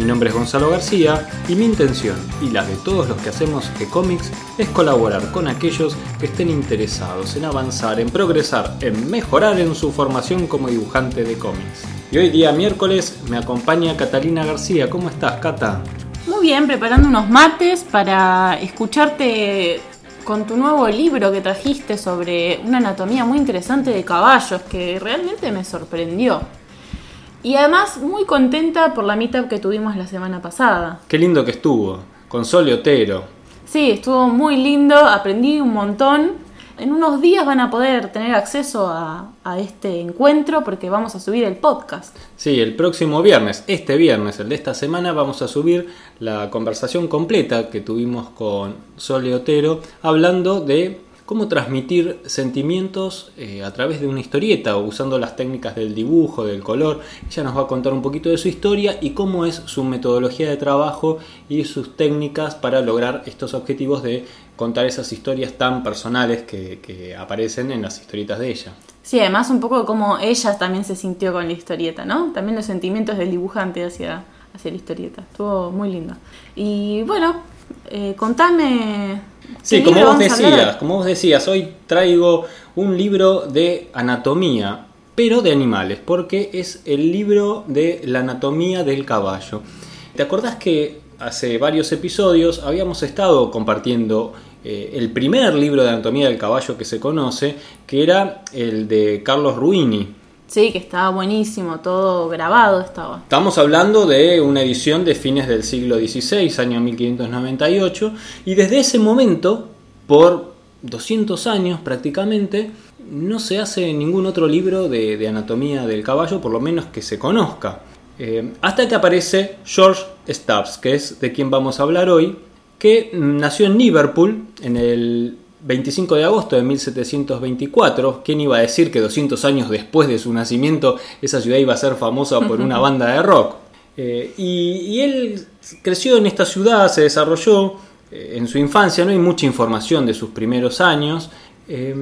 Mi nombre es Gonzalo García y mi intención y la de todos los que hacemos G-Comics es colaborar con aquellos que estén interesados en avanzar, en progresar, en mejorar en su formación como dibujante de cómics. Y hoy día miércoles me acompaña Catalina García. ¿Cómo estás, Cata? Muy bien, preparando unos mates para escucharte con tu nuevo libro que trajiste sobre una anatomía muy interesante de caballos que realmente me sorprendió. Y además muy contenta por la meetup que tuvimos la semana pasada. Qué lindo que estuvo, con Sol y Otero. Sí, estuvo muy lindo, aprendí un montón. En unos días van a poder tener acceso a, a este encuentro porque vamos a subir el podcast. Sí, el próximo viernes, este viernes, el de esta semana, vamos a subir la conversación completa que tuvimos con Sol y Otero hablando de cómo transmitir sentimientos eh, a través de una historieta o usando las técnicas del dibujo, del color. Ella nos va a contar un poquito de su historia y cómo es su metodología de trabajo y sus técnicas para lograr estos objetivos de contar esas historias tan personales que, aparecen en las historietas de ella. Sí, además un poco cómo ella también se sintió con la historieta, ¿no? También los sentimientos del dibujante hacia, hacia la historieta. Estuvo muy lindo. Y bueno, eh, contame. Sí, ¿qué como vos decías, como vos decías, hoy traigo un libro de anatomía, pero de animales, porque es el libro de la anatomía del caballo. ¿Te acordás que hace varios episodios habíamos estado compartiendo eh, el primer libro de anatomía del caballo que se conoce, que era el de Carlos Ruini? Sí, que estaba buenísimo, todo grabado estaba. Estamos hablando de una edición de fines del siglo XVI, año 1598, y desde ese momento, por 200 años prácticamente, no se hace ningún otro libro de, anatomía del caballo, por lo menos que se conozca. Eh, hasta que aparece George Stubbs, que es de quien vamos a hablar hoy, que nació en Liverpool en el 25 de agosto de 1724. ¿Quién iba a decir que 200 años después de su nacimiento esa ciudad iba a ser famosa por una banda de rock? Eh, y, y él creció en esta ciudad, se desarrolló eh, en su infancia, no hay mucha información de sus primeros años, eh,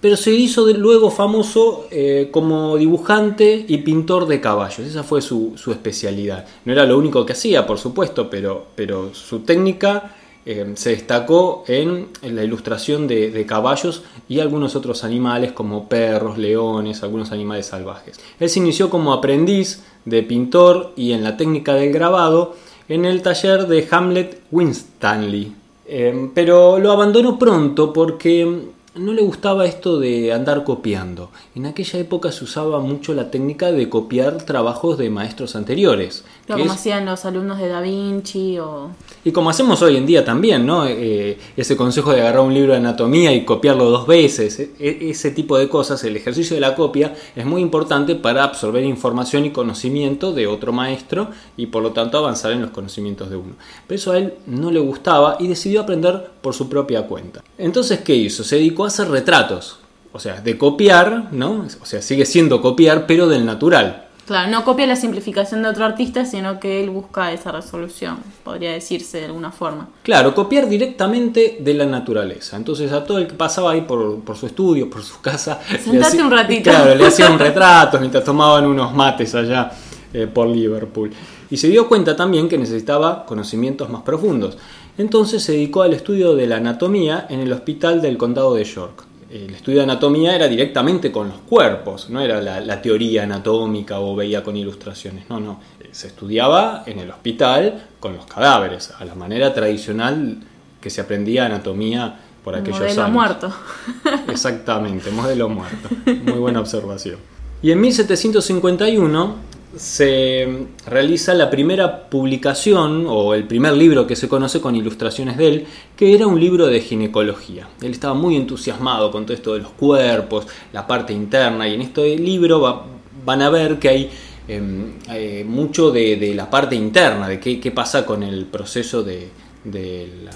pero se hizo de- luego famoso como dibujante y pintor de caballos. Esa fue su, su especialidad. No era lo único que hacía, por supuesto, pero, pero su técnica eh, se destacó en, en la ilustración de, de caballos y algunos otros animales como perros, leones, algunos animales salvajes. Él se inició como aprendiz de pintor y en la técnica del grabado en el taller de Hamlet Winstanley. Eh, pero lo abandonó pronto porque no le gustaba esto de andar copiando. En aquella época se usaba mucho la técnica de copiar trabajos de maestros anteriores. Pero como es- hacían los alumnos de Da Vinci o... y como hacemos hoy en día también, ¿no? Eh, ese consejo de agarrar un libro de anatomía y copiarlo dos veces, e- e- ese tipo de cosas, el ejercicio de la copia es muy importante para absorber información y conocimiento de otro maestro y por lo tanto avanzar en los conocimientos de uno. Pero eso a él no le gustaba y decidió aprender por su propia cuenta. Entonces, ¿qué hizo? Se dedicó a hacer retratos. O sea, de copiar, ¿no? O sea, sigue siendo copiar, pero del natural. Claro, no copia la simplificación de otro artista, sino que él busca esa resolución, podría decirse de alguna forma. Claro, copiar directamente de la naturaleza. Entonces a todo el que pasaba ahí por, por su estudio, por su casa... Sentate hacía- un ratito. Claro, le hacían retratos mientras tomaban unos mates allá eh, por Liverpool. Y se dio cuenta también que necesitaba conocimientos más profundos. Entonces se dedicó al estudio de la anatomía en el hospital del condado de York. El estudio de anatomía era directamente con los cuerpos, no era la, la teoría anatómica o veía con ilustraciones, no, no. Se estudiaba en el hospital con los cadáveres, a la manera tradicional que se aprendía anatomía por aquellos Modelo años. muerto. Exactamente, modelo muerto. Muy buena observación. Y en 1751 se realiza la primera publicación o el primer libro que se conoce con ilustraciones de él, que era un libro de ginecología. Él estaba muy entusiasmado con todo esto de los cuerpos, la parte interna, y en este libro va- van a ver que hay eh, eh, mucho de, la parte interna, de qué, pasa con el proceso de, de la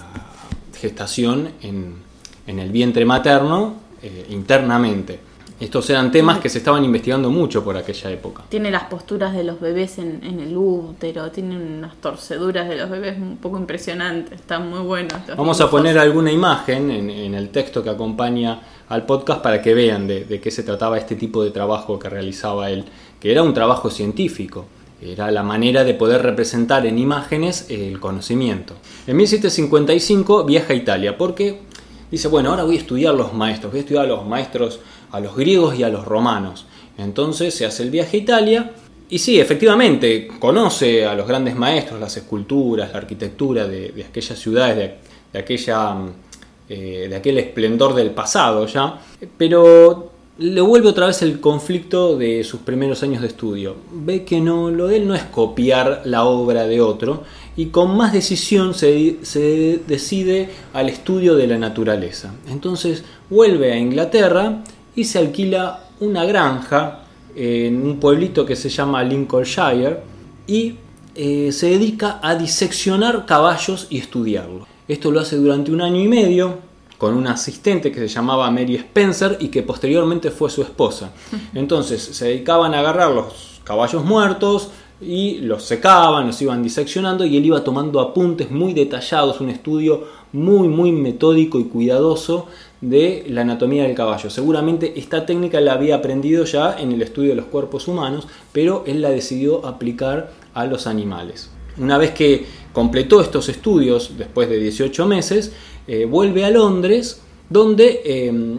gestación en, en el vientre materno eh, internamente. Estos eran temas que se estaban investigando mucho por aquella época. Tiene las posturas de los bebés en, el útero, tiene unas torceduras de los bebés un poco impresionantes, están muy buenos. Vamos a poner alguna imagen en, el texto que acompaña al podcast para que vean de, qué se trataba este tipo de trabajo que realizaba él, que era un trabajo científico. Era la manera de poder representar en imágenes el conocimiento. En 1755 viaja a Italia porque dice, bueno, ahora voy a estudiar los maestros, voy a estudiar a los maestros a los griegos y a los romanos. Entonces se hace el viaje a Italia y sí, efectivamente, conoce a los grandes maestros, las esculturas, la arquitectura de, aquellas ciudades, de, aquella, eh, de aquel esplendor del pasado ya, pero le vuelve otra vez el conflicto de sus primeros años de estudio. Ve que no, lo de él no es copiar la obra de otro y con más decisión se decide al estudio de la naturaleza. Entonces vuelve a Inglaterra y se alquila una granja en un pueblito que se llama Lincolnshire y eh, se dedica a diseccionar caballos y estudiarlos. Esto lo hace durante un año y medio con una asistente que se llamaba Mary Spencer y que posteriormente fue su esposa. Entonces se dedicaban a agarrar los caballos muertos y los secaban, los iban diseccionando y él iba tomando apuntes muy detallados, un estudio muy muy metódico y cuidadoso de la anatomía del caballo. Seguramente esta técnica la había aprendido ya en el estudio de los cuerpos humanos, pero él la decidió aplicar a los animales. Una vez que completó estos estudios, después de 18 meses, eh, vuelve a Londres, donde eh,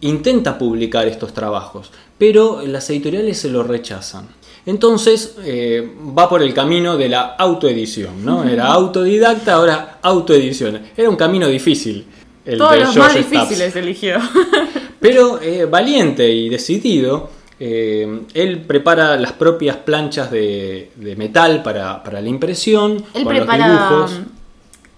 intenta publicar estos trabajos, pero las editoriales se lo rechazan. Entonces eh, va por el camino de la autoedición, ¿no? Era autodidacta, ahora autoedición. Era un camino difícil todos los más difíciles eligió. Pero eh, valiente y decidido, eh, él prepara las propias planchas de, metal para, la impresión, él prepara,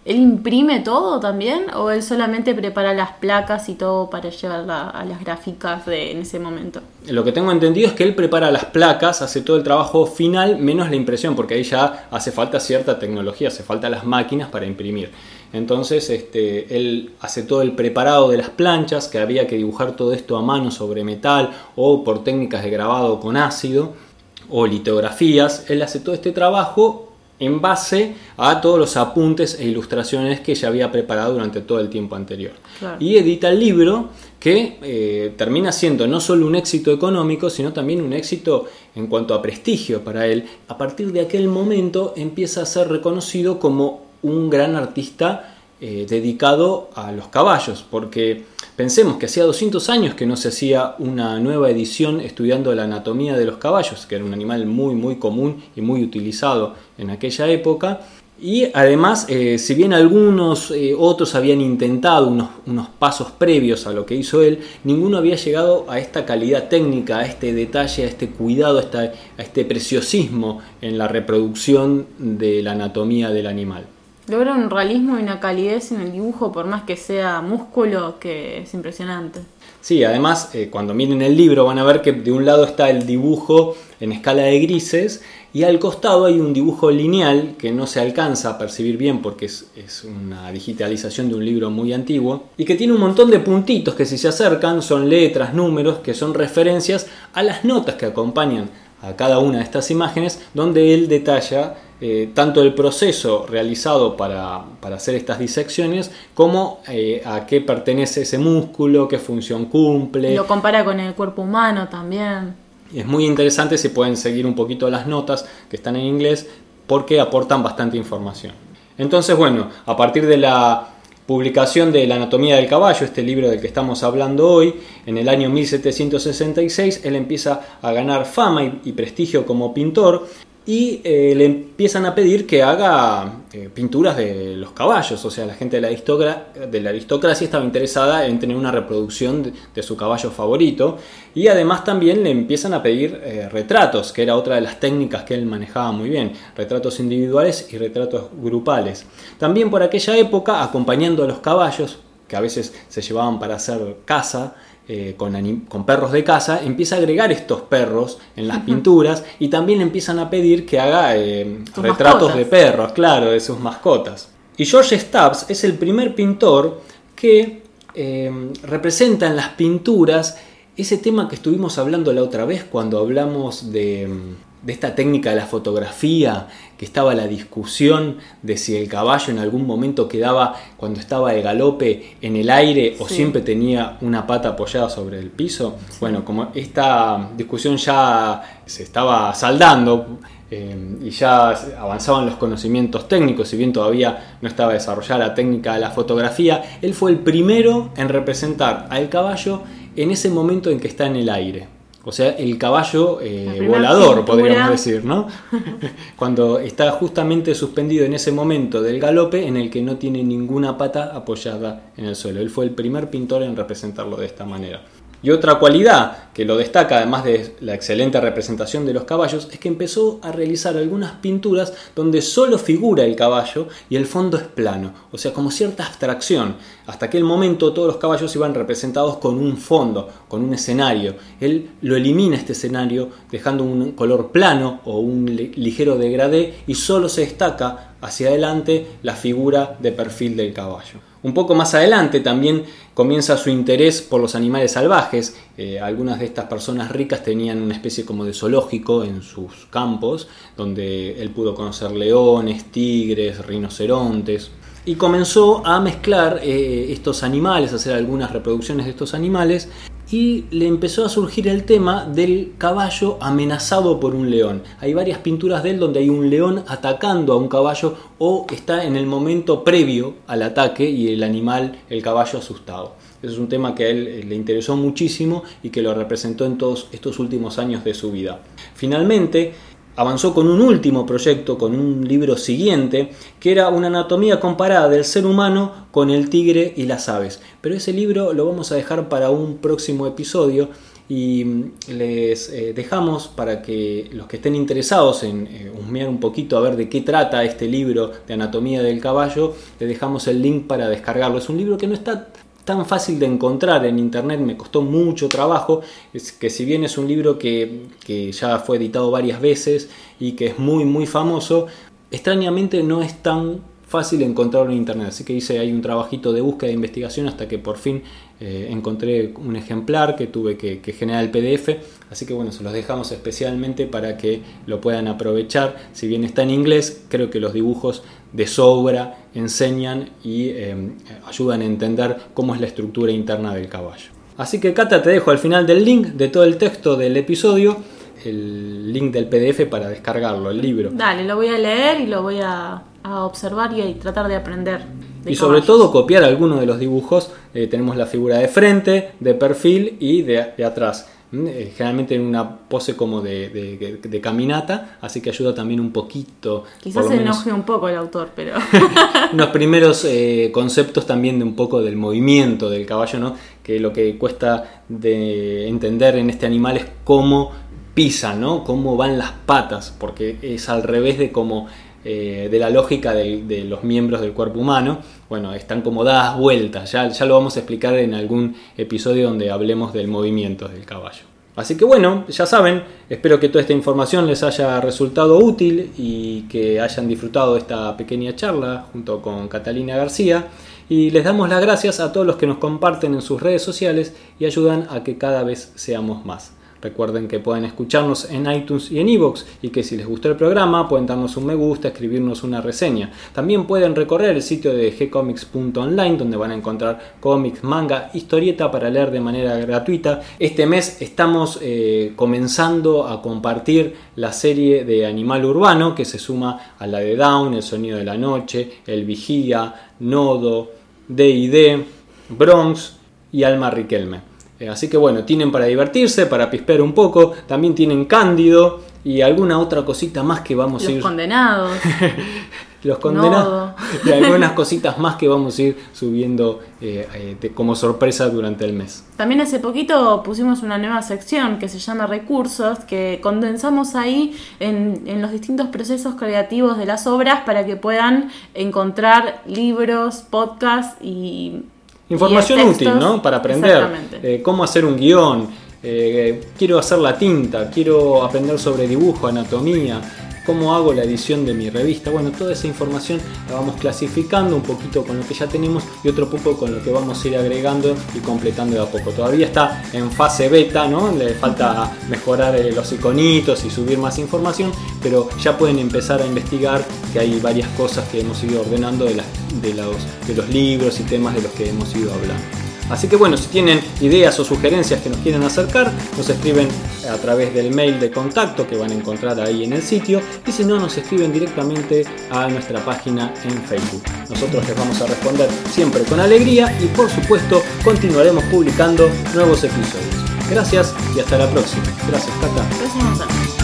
¿Él imprime todo también o él solamente prepara las placas y todo para llevar a las gráficas de, en ese momento? Lo que tengo entendido es que él prepara las placas, hace todo el trabajo final menos la impresión, porque ahí ya hace falta cierta tecnología, hace falta las máquinas para imprimir. Entonces este, él hace todo el preparado de las planchas, que había que dibujar todo esto a mano sobre metal o por técnicas de grabado con ácido o litografías. Él hace todo este trabajo en base a todos los apuntes e ilustraciones que ya había preparado durante todo el tiempo anterior. Y edita el libro que eh, termina siendo no solo un éxito económico, sino también un éxito en cuanto a prestigio para él. A partir de aquel momento empieza a ser reconocido como un gran artista eh, dedicado a los caballos, porque pensemos que hacía 200 años que no se hacía una nueva edición estudiando la anatomía de los caballos, que era un animal muy muy común y muy utilizado en aquella época, y además, eh, si bien algunos eh, otros habían intentado unos, unos, pasos previos a lo que hizo él, ninguno había llegado a esta calidad técnica, a este detalle, a este cuidado, a este preciosismo en la reproducción de la anatomía del animal. Logra un realismo y una calidez en el dibujo, por más que sea músculo, que es impresionante. Sí, además, eh, cuando miren el libro van a ver que de un lado está el dibujo en escala de grises y al costado hay un dibujo lineal que no se alcanza a percibir bien porque es, es, una digitalización de un libro muy antiguo y que tiene un montón de puntitos que si se acercan son letras, números, que son referencias a las notas que acompañan a cada una de estas imágenes donde él detalla eh, tanto el proceso realizado para, hacer estas disecciones como eh, a qué pertenece ese músculo, qué función cumple. Lo compara con el cuerpo humano también. Es muy interesante si pueden seguir un poquito las notas que están en inglés porque aportan bastante información. Entonces, bueno, a partir de la publicación de La anatomía del caballo, este libro del que estamos hablando hoy, en el año 1766, él empieza a ganar fama y prestigio como pintor y eh, le empiezan a pedir que haga eh, pinturas de los caballos, o sea, la gente de la, aristocracia estaba interesada en tener una reproducción de, su caballo favorito. Y además también le empiezan a pedir eh, retratos, que era otra de las técnicas que él manejaba muy bien, retratos individuales y retratos grupales. También por aquella época, acompañando a los caballos, que a veces se llevaban para hacer caza, eh, con, perros de casa, empieza a agregar estos perros en las pinturas y también le empiezan a pedir que haga eh, retratos de perros, claro, de sus mascotas. Y George Stubbs es el primer pintor que eh, representa en las pinturas ese tema que estuvimos hablando la otra vez cuando hablamos de, de esta técnica de la fotografía, que estaba la discusión de si el caballo en algún momento quedaba, cuando estaba de galope, en el aire o Sí. siempre tenía una pata apoyada sobre el piso. Bueno, como esta discusión ya se estaba saldando eh, y ya avanzaban los conocimientos técnicos, si bien todavía no estaba desarrollada la técnica de la fotografía, él fue el primero en representar al caballo en ese momento en que está en el aire. O sea, el caballo eh, volador, pintura. podríamos decir, ¿no? Cuando está justamente suspendido en ese momento del galope en el que no tiene ninguna pata apoyada en el suelo. Él fue el primer pintor en representarlo de esta manera. Y otra cualidad que lo destaca, además de la excelente representación de los caballos, es que empezó a realizar algunas pinturas donde solo figura el caballo y el fondo es plano, o sea, como cierta abstracción. Hasta aquel momento todos los caballos iban representados con un fondo, con un escenario. Él lo elimina este escenario dejando un color plano o un li- ligero degradé y solo se destaca hacia adelante la figura de perfil del caballo. Un poco más adelante también comienza su interés por los animales salvajes. Eh, algunas de estas personas ricas tenían una especie como de zoológico en sus campos, donde él pudo conocer leones, tigres, rinocerontes. Y comenzó a mezclar eh, estos animales, a hacer algunas reproducciones de estos animales. Y le empezó a surgir el tema del caballo amenazado por un león. Hay varias pinturas de él donde hay un león atacando a un caballo o está en el momento previo al ataque y el animal, el caballo asustado. Ese es un tema que a él eh, le interesó muchísimo y que lo representó en todos estos últimos años de su vida. Finalmente, avanzó con un último proyecto, con un libro siguiente, que era una anatomía comparada del ser humano con el tigre y las aves. Pero ese libro lo vamos a dejar para un próximo episodio y mm, les eh, dejamos para que los que estén interesados en eh, husmear un poquito a ver de qué trata este libro de anatomía del caballo, les dejamos el link para descargarlo. Es un libro que no está tan fácil de encontrar en internet, me costó mucho trabajo, es que si bien es un libro que, que ya fue editado varias veces y que es muy muy famoso, extrañamente no es tan fácil encontrarlo en internet, así que hice ahí un trabajito de búsqueda de investigación hasta que por fin eh, encontré un ejemplar que tuve que, que generar el PDF, así que bueno, se los dejamos especialmente para que lo puedan aprovechar, si bien está en inglés, creo que los dibujos de sobra enseñan y eh, ayudan a entender cómo es la estructura interna del caballo. Así que Cata, te dejo al final del link de todo el texto del episodio, el link del PDF para descargarlo, el libro. Dale, lo voy a leer y lo voy a, a observar y tratar de aprender. de Y sobre caballos. todo copiar algunos de los dibujos. Eh, tenemos la figura de frente, de perfil y de, de atrás. Mm, eh, Generalmente en una pose como de, de- de caminata, así que ayuda también un poquito. Quizás se enoje un poco el autor, pero unos primeros eh, conceptos también de un poco del movimiento del caballo, ¿no? Que lo que cuesta de entender en este animal es cómo pisa, ¿no? Cómo van las patas, porque es al revés de cómo eh, de la lógica de, de los miembros del cuerpo humano. Bueno, están como dadas vueltas. Ya, ya lo vamos a explicar en algún episodio donde hablemos del movimiento del caballo. Así que bueno, ya saben, espero que toda esta información les haya resultado útil y que hayan disfrutado esta pequeña charla junto con Catalina García. Y les damos las gracias a todos los que nos comparten en sus redes sociales y ayudan a que cada vez seamos más. Recuerden que pueden escucharnos en iTunes y en iVoox y que si les gustó el programa pueden darnos un me gusta, escribirnos una reseña. También pueden recorrer el sitio de gcomics.online donde van a encontrar cómics, manga, historieta para leer de manera gratuita. Este mes estamos eh, comenzando a compartir la serie de Animal Urbano que se suma a la de Down, El Sonido de la Noche, El Vigía, Nodo, D&D, Bronx y Alma Riquelme. Eh, así que bueno, tienen para divertirse, para pispear un poco, también tienen Cándido y alguna otra cosita más que vamos a los ir... condenados. los condenados Nodo. y algunas cositas más que vamos a ir subiendo eh, eh, de- como sorpresa durante el mes. También hace poquito pusimos una nueva sección que se llama Recursos, que condensamos ahí en, en los distintos procesos creativos de las obras para que puedan encontrar libros, podcasts y... Información textos. útil, ¿no? Para aprender eh, cómo hacer un guion, eh, quiero hacer la tinta, quiero aprender sobre dibujo, anatomía, cómo hago la edición de mi revista. Bueno, toda esa información la vamos clasificando un poquito con lo que ya tenemos y otro poco con lo que vamos a ir agregando y completando de a poco. Todavía está en fase beta, ¿no? Le falta mejorar eh, los iconitos y subir más información, pero ya pueden empezar a investigar que hay varias cosas que hemos ido ordenando de, de, los, de los libros y temas de los que hemos ido hablando. Así que bueno, si tienen ideas o sugerencias que nos quieren acercar, nos escriben a través del mail de contacto que van a encontrar ahí en el sitio y si no, nos escriben directamente a nuestra página en Facebook. Nosotros les vamos a responder siempre con alegría y por supuesto continuaremos publicando nuevos episodios. Gracias y hasta la próxima. Gracias, Cata. Gracias,